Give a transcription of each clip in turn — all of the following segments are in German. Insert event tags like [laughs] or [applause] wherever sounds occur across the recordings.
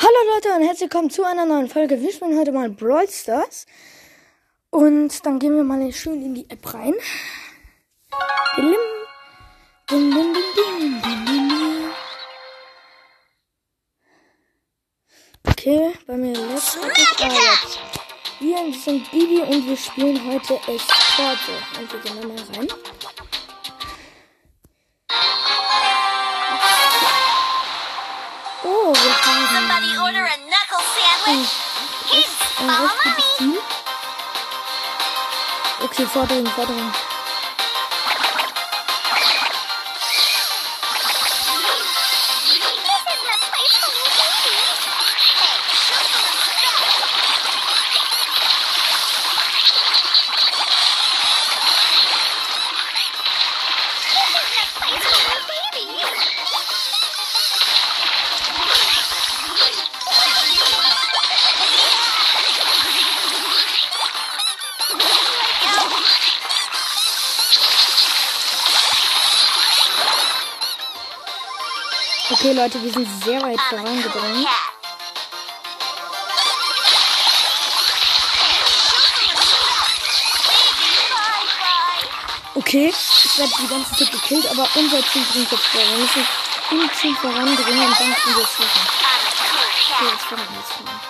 Hallo Leute und herzlich willkommen zu einer neuen Folge. Wir spielen heute mal Brawl Stars. Und dann gehen wir mal schön in die App rein. Okay, bei mir es jetzt. Wir sind Bibi und wir spielen heute Escorte. Und wir gehen mal rein. Okay, vordringen, vordringen. Okay, Leute, wir sind sehr weit bye. Okay, ich werde die ganze Zeit gekillt, aber unser Team bringt jetzt vor. Wir müssen im Team vorandringen und dann können wir es a Okay, jetzt vorne, jetzt vorne.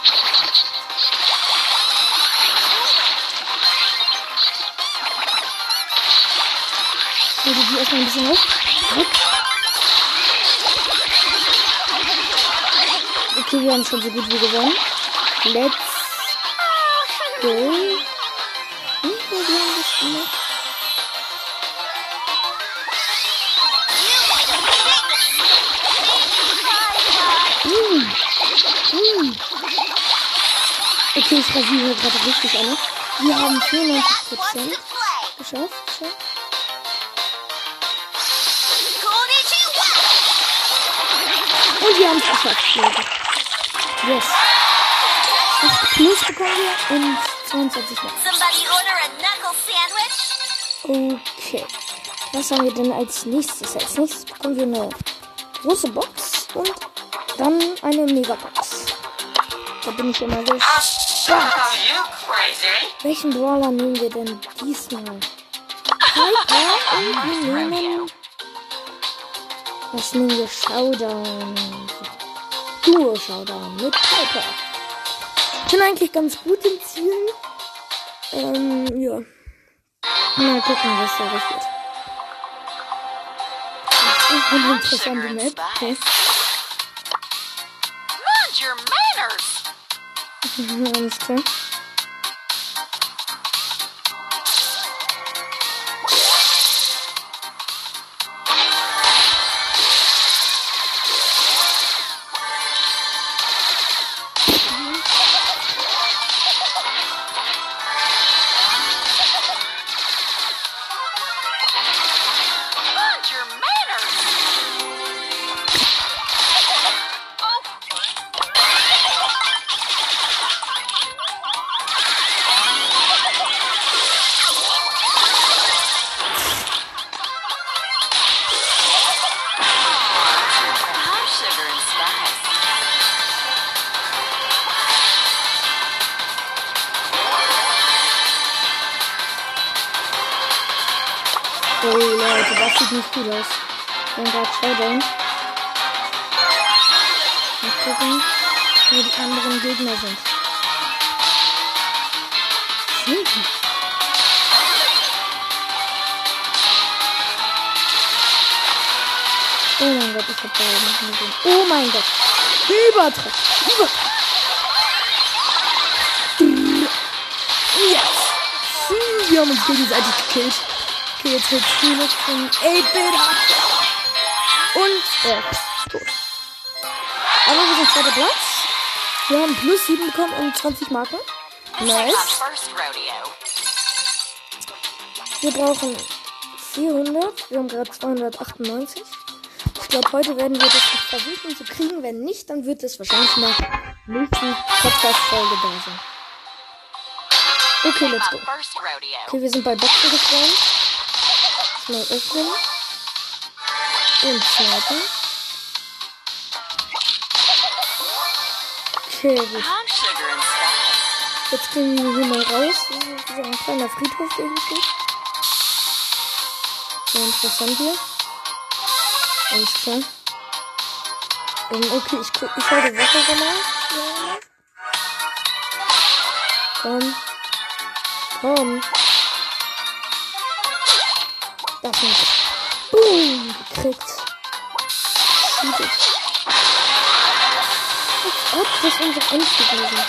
Also die erstmal ein bisschen hoch. Okay, wir haben schon so gut wie gewonnen. Let's go. Hm. Okay, ich rasiere gerade richtig alle. Wir haben 94 Wants to Prozent play. geschafft. geschafft. Konnichiwa. Und wir haben es geschafft. Yes. 8 plus bekommen und 22 noch. Somebody order a knuckle sandwich. Okay. Was haben wir denn als nächstes? Als nächstes bekommen wir eine große Box und dann eine Megabox. Da bin ich immer you crazy? Welchen Brawler nehmen wir denn diesmal? [laughs] Piper und wir nehmen... Was nehmen wir? Showdown. Duo Showdown mit Piper. Ich bin eigentlich ganz gut im Ziel. Ähm, ja. Mal gucken, was da wird. Das ist eine interessante Map. Okay. Mind your manners. [laughs] Alles klar. Leute, das sieht nicht gut aus. Wir haben gerade Showdown. Mal gucken, wo die anderen Gegner sind. Sind? Oh mein Gott, ich hab da mehr gesehen. Oh mein Gott. Übertrag. Über. Yes. Wir haben uns gegenseitig gekillt. Okay, jetzt du noch von 8-Bit ab. Und er ist tot. Aber wir sind zweiter Platz. Wir haben plus 7 bekommen und 20 Marken. My Nice. Wir brauchen 400. Wir haben gerade 298. Ich glaube, heute werden wir das noch versuchen zu kriegen. Wenn nicht, dann wird es wahrscheinlich in der nächsten Podcast-Folge da sein. Okay, let's go. Okay, wir sind bei Boxen gespawnt. Mal öffnen. Und snipen. Okay, gut. Jetzt gehen wir hier mal raus. Das ist ein kleiner Friedhof, der hier. Sehr interessant hier. Alles klar. Ähm, okay, ich guck, ich halte Wasser mal. Komm. Komm. Das nicht. Boom, gekriegt. Als ob das unsere Endgegner sind.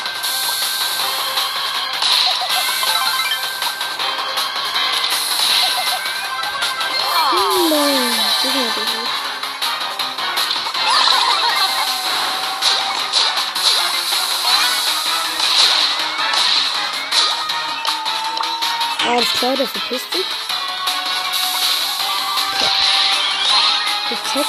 Nein, Gegner nicht. Alles klar, der verpisst sich. Gecheckt.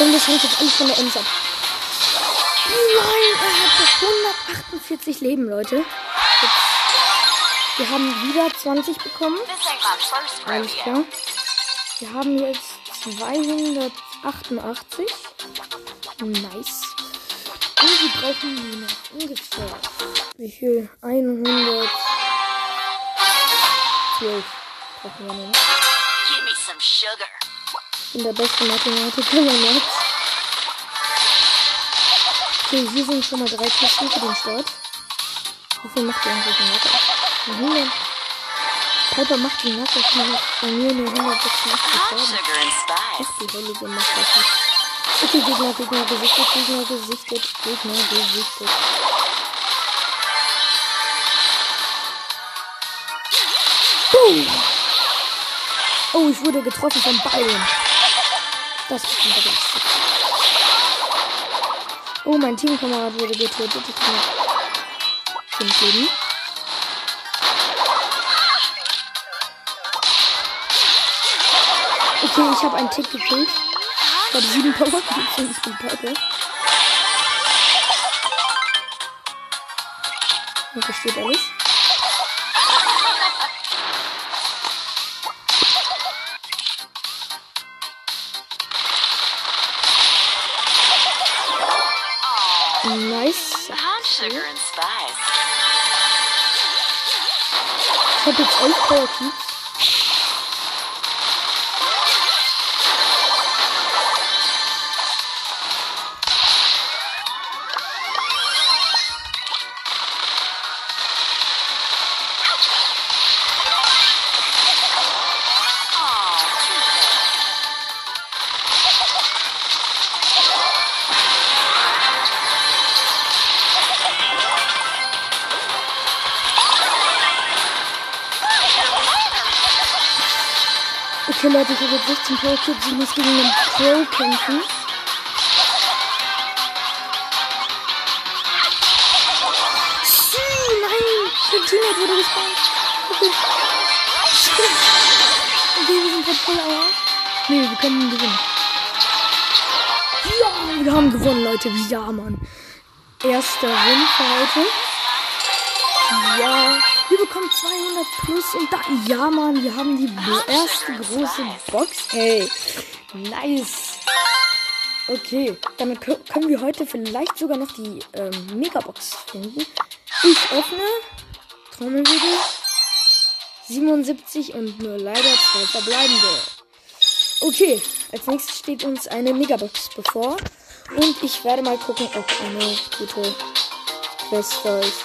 Und das hängt jetzt alles von der Ems ab. Nein, er hat 148 Leben, Leute. Jetzt, wir haben wieder 20 bekommen. Alles klar. Wir haben jetzt 288. Nice. Und wir brauchen nur noch ungefähr. Wie viel? 112. Brauchen wir noch. Give me some sugar. Ich bin der beste Mathematiker, merkt's. Okay, hier sind schon mal drei Kisten für den Start. Wie viel macht der eigentlich Nacker? 100. Piper macht den Nacker bei mir nur 186 I'm Schaden. sugar and spice. Ach, die Heilige macht das nicht. Okay, Gegner, Gegner gesichtet, Gegner gesichtet, Gegner gesichtet. Boom! Oh, ich wurde getroffen von beiden. Das ist ein richtig. Oh, mein Teamkamerad wurde getötet. Ich fünf Leben. Okay, ich habe einen Tick gekillt. Ich habe sieben Power und ich bin Piper. Hier versteht alles. Nice. Ich habe jetzt elf Power Cubes. Okay, Leute, ich habe jetzt 16 Power Cubes. Ich muss gegen einen Pro kämpfen. Hm, Nein, der Teammate wurde gespawnt. Okay. [laughs] Okay, wir sind gerade voll Aua. Nee, wir können gewinnen. Ja, wir haben gewonnen, Leute. Ja, Mann. Erster Win für heute. Ja, wir bekommen 200 plus und da, ja, Mann, wir haben die erste große Box. Hey, nice. Okay, damit kö- können wir heute vielleicht sogar noch die ähm, Megabox finden. Ich öffne, Trommelwirbel, 77 und nur leider zwei verbleibende. Okay, als nächstes steht uns eine Megabox bevor. Und ich werde mal gucken, ob eine gute Quest da ist.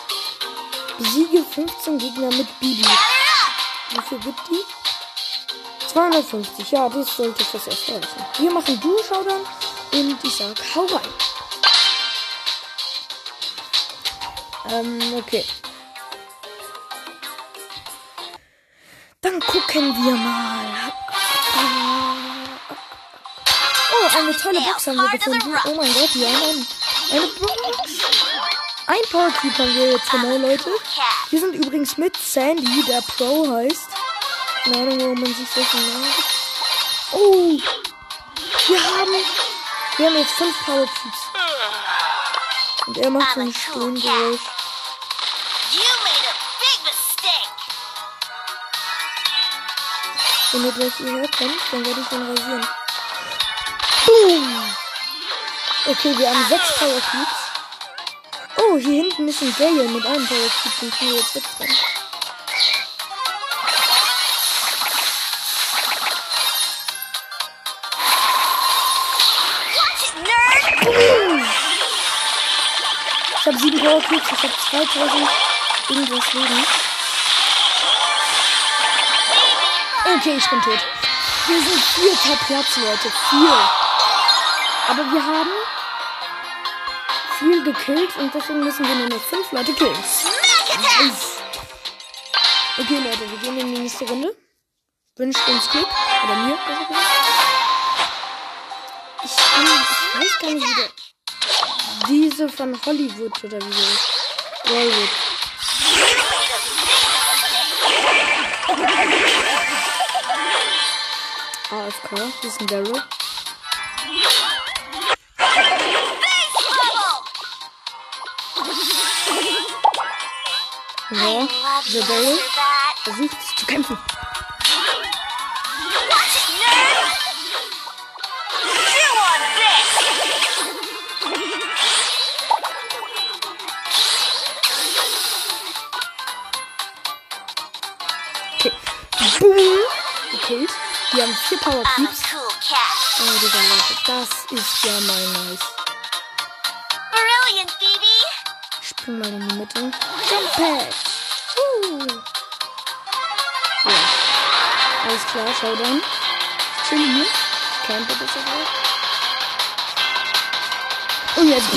Besiege 15 Gegner mit Bibi. Wie viel gibt die? 250, ja, das sollte fürs erste reichen. Wir machen Duo-Showdown und ich sag, hau rein. Ähm, okay. Dann gucken wir mal. Oh, eine tolle Box haben wir gefunden. Oh mein Gott, ein, eine Box. Ein Power Cube haben wir jetzt genau, Leute. Wir sind übrigens mit Sandy, der Pro heißt. Keine Ahnung, warum man sich solche Namen. Oh, wir haben, wir haben jetzt fünf Power Cubes. Und er macht so ein Stöhngeräusch. Wenn ihr gleich hierher kommt, dann werde ich ihn rasieren. Boom! Okay, wir haben sechs Power Cubes. Hier hinten ist ein Gale mit einem. Den können wir jetzt nerd. Ich habe sieben Power Cubes. Ich habe 2000 irgendwas Leben. Okay, ich bin tot. Wir sind vierter Platz, Leute. Vier. Aber wir haben viel gekillt und deswegen müssen wir nur noch fünf Leute killen. Nice. Okay, Leute, wir gehen in die nächste Runde. Wünscht uns Glück. Oder mir, besser. Ich, ich weiß gar nicht, wie der. Diese von Hollywood oder wie ist. Hollywood. AFK, das ist ein Daryl. Daryl for that. versucht zu kämpfen. Okay. Boom! Gekillt. Wir haben vier Power cat. Oh, Digga, Leute, das ist ja mal nice. Brilliant, Phoebe. Spring mal in die Mitte. Jump Pad. Alles klar, Showdown. Chill hier. Camper besser gesagt. Und jetzt.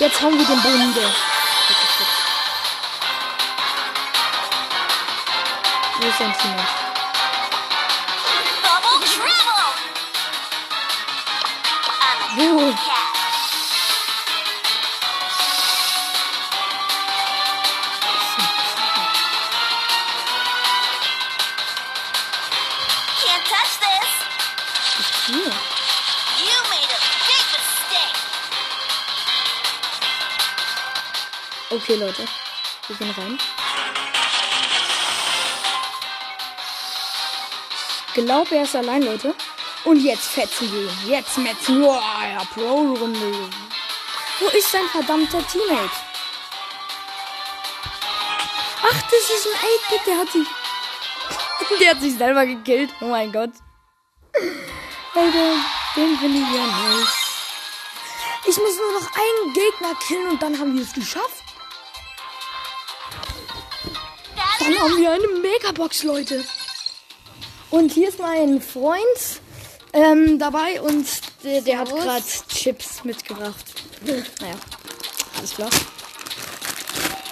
Jetzt hauen wir den nieder. Wo ist dein Teammate? Bubble trouble. I'm a Wo? Okay, Leute. Wir gehen rein. Ich glaube, er ist allein, Leute. Und jetzt fetzen wir ihn. Jetzt metzen wir. Oh, ja, Pro-Runde. Wo ist sein verdammter Teammate? Ach, das ist ein 8-Bit. Der hat sich. [laughs] Der hat sich selber gekillt. Oh mein Gott. Alter, den finde ich ja nice. Ich muss nur noch einen Gegner killen und dann haben wir es geschafft. Dann haben wir eine Megabox, Leute. Und hier ist mein Freund ähm, dabei und der, der hat gerade Chips mitgebracht. Naja, alles klar.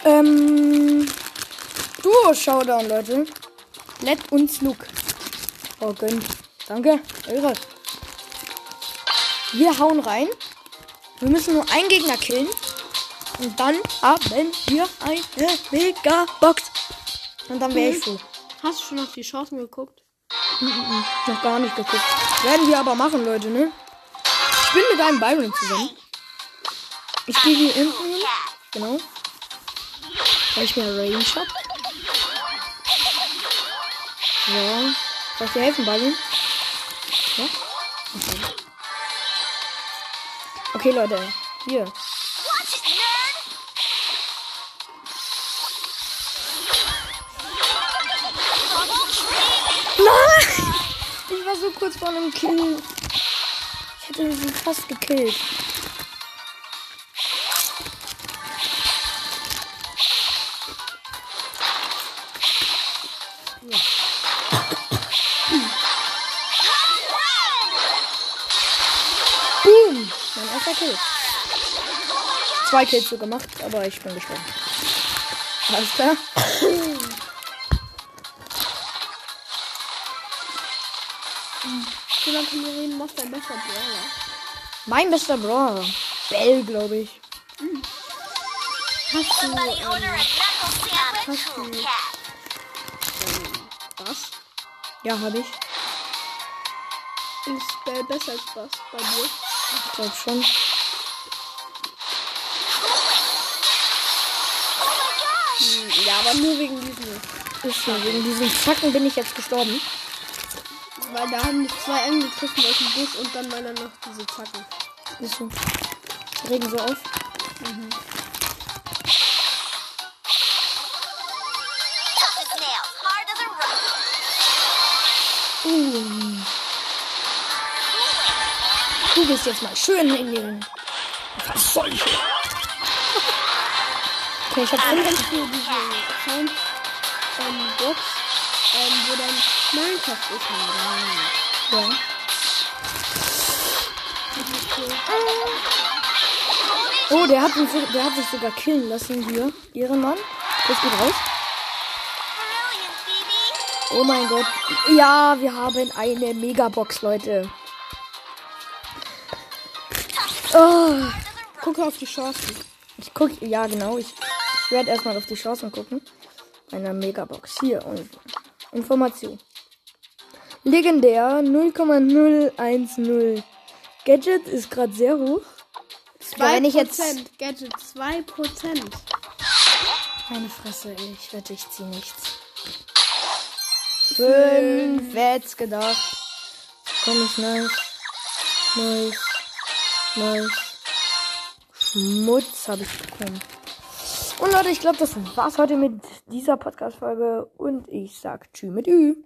Ähm, Duo-Showdown, Leute. Let uns look. Oh, gönnt. Danke. Eure. Wir hauen rein. Wir müssen nur einen Gegner killen. Und dann haben wir eine Megabox. Und dann wäre ich froh. Hast du schon auf die Chancen geguckt? Noch gar nicht geguckt. Werden wir aber machen, Leute, ne? Ich bin mit einem Byron zusammen. Ich gehe hier hinten hin. Genau. Weil ich mir Range hab. So. Soll ich dir helfen, Byron? Ja? Okay. Okay, Leute. Hier. Kurz vor einem Kill. Ich hätte sie fast gekillt. Boom! Mein erster Kill. Zwei Kills so gemacht, aber ich bin gestorben. Alles klar. So lange können wir reden, was dein bester Brawler? Mein bester Brawler? Bell, glaube ich. Hm. Hast du, ähm, hast du, ähm, was? Ja, habe ich. Ist Bell besser als was bei dir? Ich glaube schon. Hm, ja, aber nur wegen diesem. Ist schon, wegen diesem Zacken bin ich jetzt gestorben. Weil da haben mich zwei angegriffen aus dem Busch und dann meiner noch diese Zacken. Ist so. Regen so auf. Uh. Du bist jetzt mal schön in den. Was soll ich? Okay, ich hab kennst du diese Sound ähm, Box, ähm, wo dann Minecraft ist. oder? Ja. Oh, der hat, so- der hat sich sogar killen lassen hier. Ehrenmann. Das geht raus. Oh mein Gott. Ja, wir haben eine Megabox, Leute. Oh, Gucke auf die Chancen. ich guck, ja genau, ich, ich werde erstmal auf die Chancen gucken. Einer Megabox. Hier, und Information. Legendär 0,010. Gadget ist gerade sehr hoch. Ja, wenn ich jetzt 2%, Gadget 2%. Meine Fresse, ich wette, ich zieh nichts. Fünf, wer hätt's gedacht? Komm ich nice. Nice. Nice. Schmutz habe ich bekommen. Und Leute, ich glaube, das war's heute mit dieser Podcast-Folge. Und ich sag Tschü mit Ü.